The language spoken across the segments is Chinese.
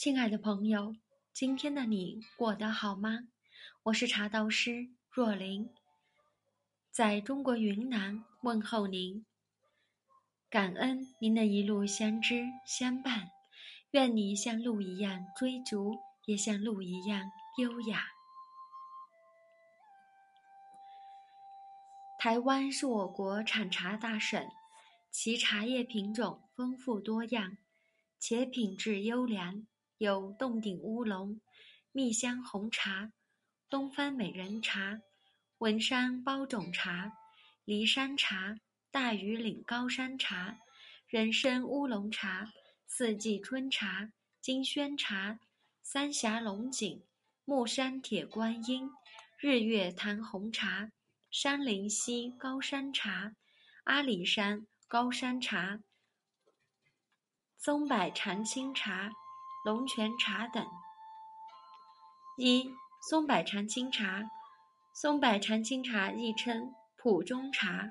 亲爱的朋友，今天的你过得好吗？我是茶道师若琳，在中国云南问候您，感恩您的一路相知相伴，愿你像鹿一样追逐，也像鹿一样优雅。台湾是我国产茶大省，其茶叶品种丰富多样，且品质优良，有洞顶乌龙、蜜香红茶。东方美人茶、文山包种茶、骊山茶、大庾岭高山茶、人参乌龙茶、四季春茶、金萱茶、三峡龙井、木山铁观音、日月潭红茶、山林溪高山茶、阿里山高山茶、松柏长青茶、龙泉茶等。一松柏长青茶，松柏长青茶亦称普中茶、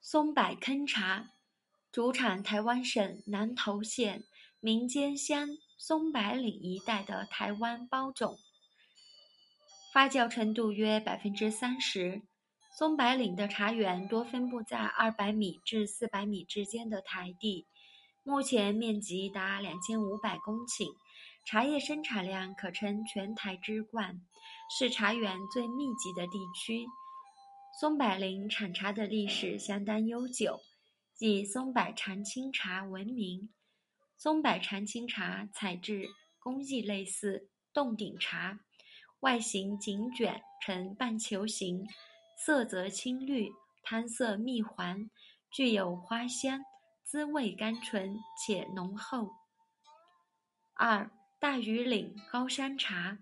松柏坑茶，主产台湾省南投县民间乡松柏岭一带的台湾包种，发酵程度约百分之三十。松柏岭的茶园多分布在二百米至四百米之间的台地，目前面积达两千五百公顷。茶叶生产量可称全台之冠，是茶园最密集的地区。松柏林产茶的历史相当悠久，以松柏长青茶闻名。松柏长青茶采制工艺类似洞顶茶，外形紧卷呈半球形，色泽青绿，汤色蜜黄，具有花香，滋味甘醇且浓厚。二。大禹岭高山茶，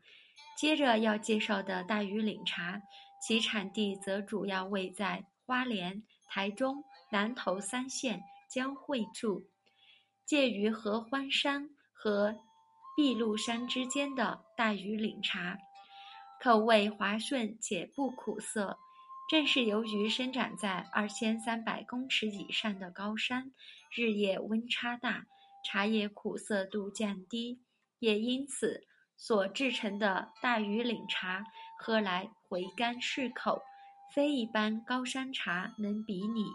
接着要介绍的大禹岭茶，其产地则主要位在花莲、台中、南投三县交汇处，介于合欢山和碧露山之间的大禹岭茶，口味滑顺且不苦涩。正是由于生长在二千三百公尺以上的高山，日夜温差大，茶叶苦涩度降低。也因此，所制成的大庾岭茶喝来回甘适口，非一般高山茶能比拟。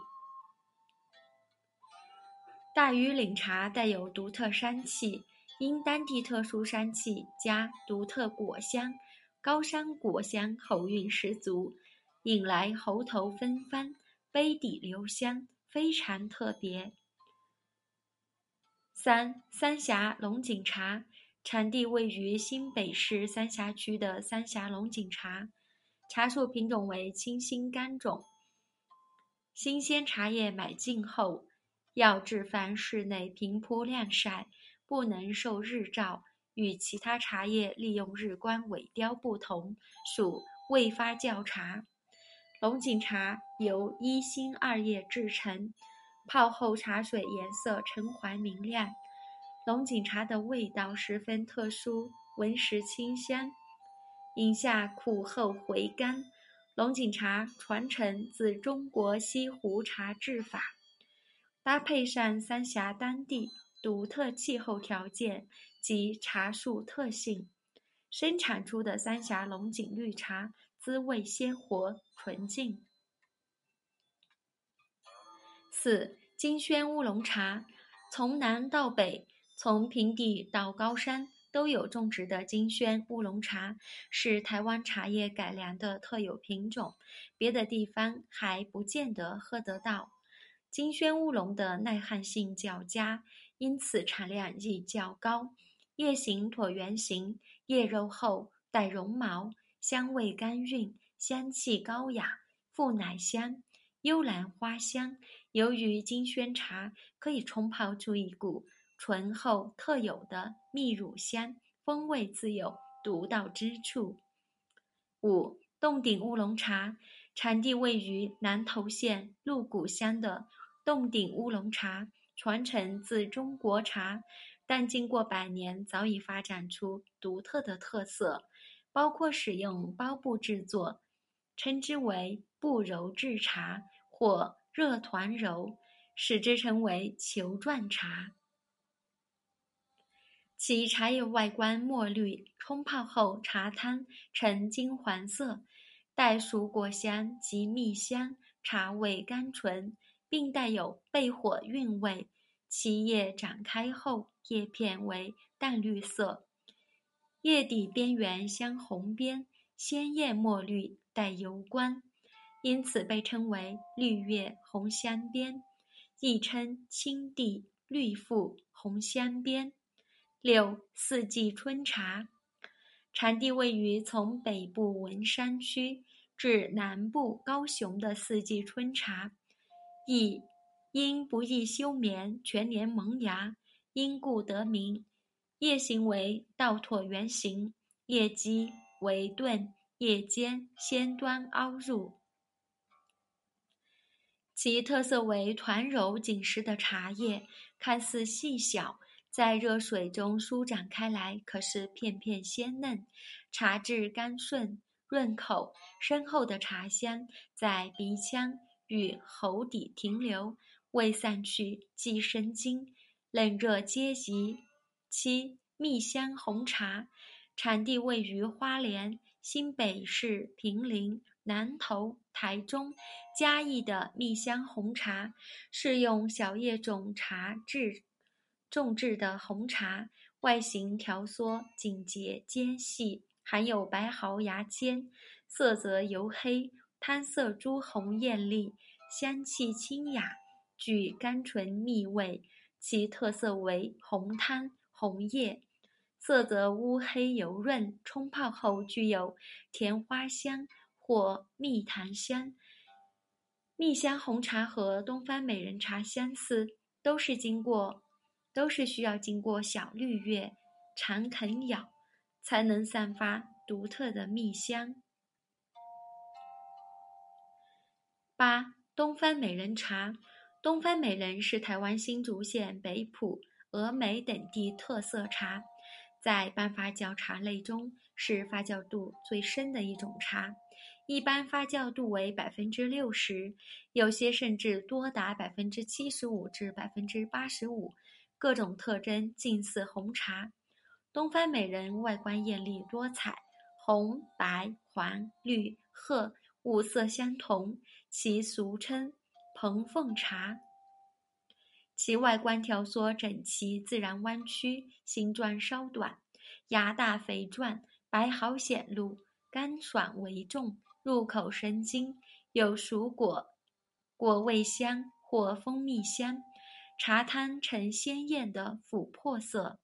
大庾岭茶带有独特山气，因当地特殊山气加独特果香，高山果香喉韵十足，引来喉头芬芳，杯底留香，非常特别。三三峡龙井茶。产地位于新北市三峡区的三峡龙井茶，茶树品种为清新干种。新鲜茶叶买进后，要置放室内平铺晾晒，不能受日照。与其他茶叶利用日光萎凋不同，属未发酵茶。龙井茶由一心二叶制成，泡后茶水颜色橙黄明亮。龙井茶的味道十分特殊，闻时清香，饮下苦后回甘。龙井茶传承自中国西湖茶制法，搭配上三峡当地独特气候条件及茶树特性，生产出的三峡龙井绿茶滋味鲜活纯净。四金萱乌龙茶，从南到北。从平地到高山都有种植的金萱乌龙茶，是台湾茶叶改良的特有品种，别的地方还不见得喝得到。金萱乌龙的耐旱性较佳，因此产量亦较高。叶形椭圆形，叶肉厚，带绒毛，香味甘韵，香气高雅，富奶香，幽兰花香。由于金萱茶可以冲泡出一股。醇厚特有的蜜乳香，风味自有独到之处。五洞顶乌龙茶，产地位于南投县鹿谷乡的洞顶乌龙茶，传承自中国茶，但经过百年，早已发展出独特的特色，包括使用包布制作，称之为布揉制茶或热团揉，使之成为球状茶。其茶叶外观墨绿，冲泡后茶汤呈金黄色，带熟果香及蜜香，茶味甘醇，并带有焙火韵味。其叶展开后，叶片为淡绿色，叶底边缘镶红边，鲜艳墨绿，带油光，因此被称为绿叶红镶边，亦称青地绿腹红镶边。六四季春茶，产地位于从北部文山区至南部高雄的四季春茶，亦因不易休眠，全年萌芽，因故得名。叶形为倒椭圆形，叶基为钝，叶尖先端凹入，其特色为团柔紧实的茶叶，看似细小。在热水中舒展开来，可是片片鲜嫩，茶质甘顺润口，深厚的茶香在鼻腔与喉底停留，未散去即生津。冷热皆宜。七蜜香红茶，产地位于花莲、新北市平林、南投、台中、嘉义的蜜香红茶，是用小叶种茶制。种制的红茶，外形条缩紧结尖细，含有白毫芽尖，色泽黝黑，汤色朱红艳丽，香气清雅，具甘醇蜜味。其特色为红汤红叶，色泽乌黑油润，冲泡后具有甜花香或蜜糖香。蜜香红茶和东方美人茶相似，都是经过。都是需要经过小绿叶长啃咬，才能散发独特的蜜香。八东方美人茶，东方美人是台湾新竹县北埔、峨眉等地特色茶，在半发酵茶类中是发酵度最深的一种茶，一般发酵度为百分之六十，有些甚至多达百分之七十五至百分之八十五。各种特征近似红茶，东方美人外观艳丽多彩，红、白、黄、绿、褐五色相同，其俗称蓬凤茶。其外观条索整齐，自然弯曲，形状稍短，芽大肥壮，白毫显露，干爽为重，入口生津，有熟果果味香或蜂蜜香。茶汤呈鲜艳的琥珀色。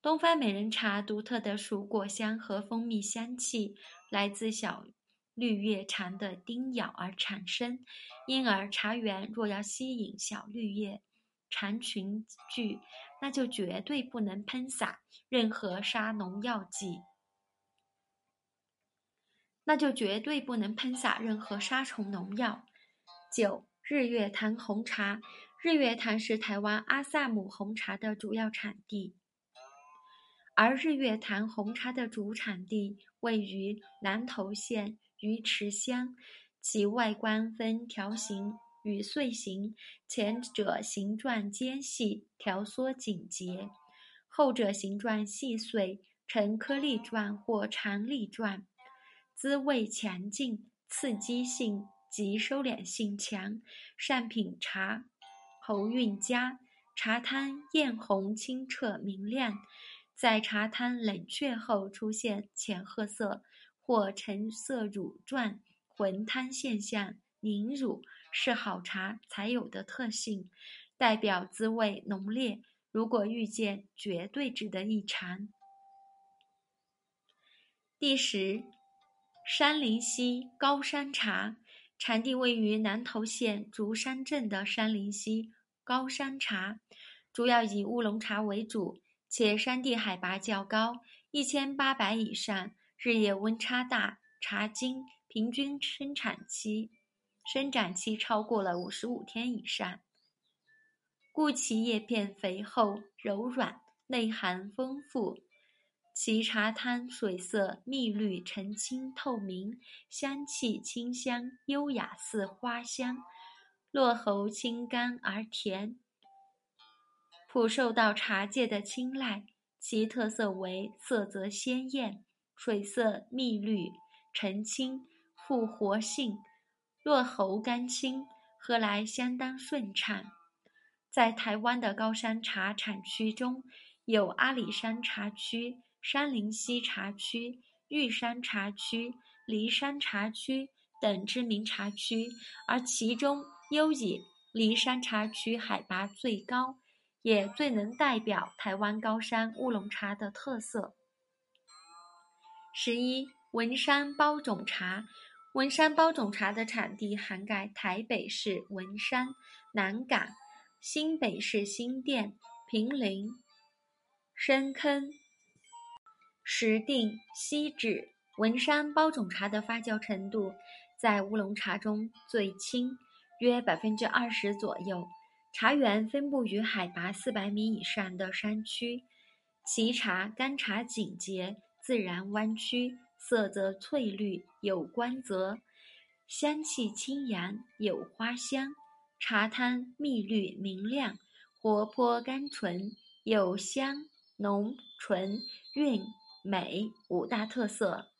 东方美人茶独特的熟果香和蜂蜜香气，来自小绿叶蝉的叮咬而产生，因而茶园若要吸引小绿叶蝉群聚，那就绝对不能喷洒任何杀农药剂，那就绝对不能喷洒任何杀虫农药。九。日月潭红茶，日月潭是台湾阿萨姆红茶的主要产地，而日月潭红茶的主产地位于南投县鱼池乡，其外观分条形与穗形，前者形状尖细，条缩紧结；后者形状细碎，呈颗粒状或长粒状，滋味强劲，刺激性。及收敛性强，善品茶，喉韵佳，茶汤艳红清澈明亮，在茶汤冷却后出现浅褐色或橙色乳状浑汤现象，凝乳是好茶才有的特性，代表滋味浓烈，如果遇见，绝对值得一尝。第十，山林溪高山茶。产地位于南投县竹山镇的山林溪高山茶，主要以乌龙茶为主，且山地海拔较高，一千八百以上，日夜温差大，茶茎平均生产期生长期超过了五十五天以上，故其叶片肥厚柔软，内涵丰富。其茶汤水色蜜绿澄清透明，香气清香优雅似花香，落喉清甘而甜，普受到茶界的青睐。其特色为色泽鲜艳，水色蜜绿，澄清，富活性，落喉甘清，喝来相当顺畅。在台湾的高山茶产区中，有阿里山茶区、山林溪茶区、玉山茶区、梨山茶区等知名茶区，而其中尤以梨山茶区海拔最高。也最能代表台湾高山乌龙茶的特色。十一，文山包种茶。文山包种茶的产地涵盖台北市文山、南港、新北市新店、平林、深坑、石碇、西址。文山包种茶的发酵程度在乌龙茶中最轻，约百分之二十左右。茶园分布于海拔四百米以上的山区，其茶干茶紧结，自然弯曲，色泽翠绿，有光泽，香气清扬，有花香。茶汤蜜绿明亮，活泼甘醇，有香、浓、醇、韵、美五大特色。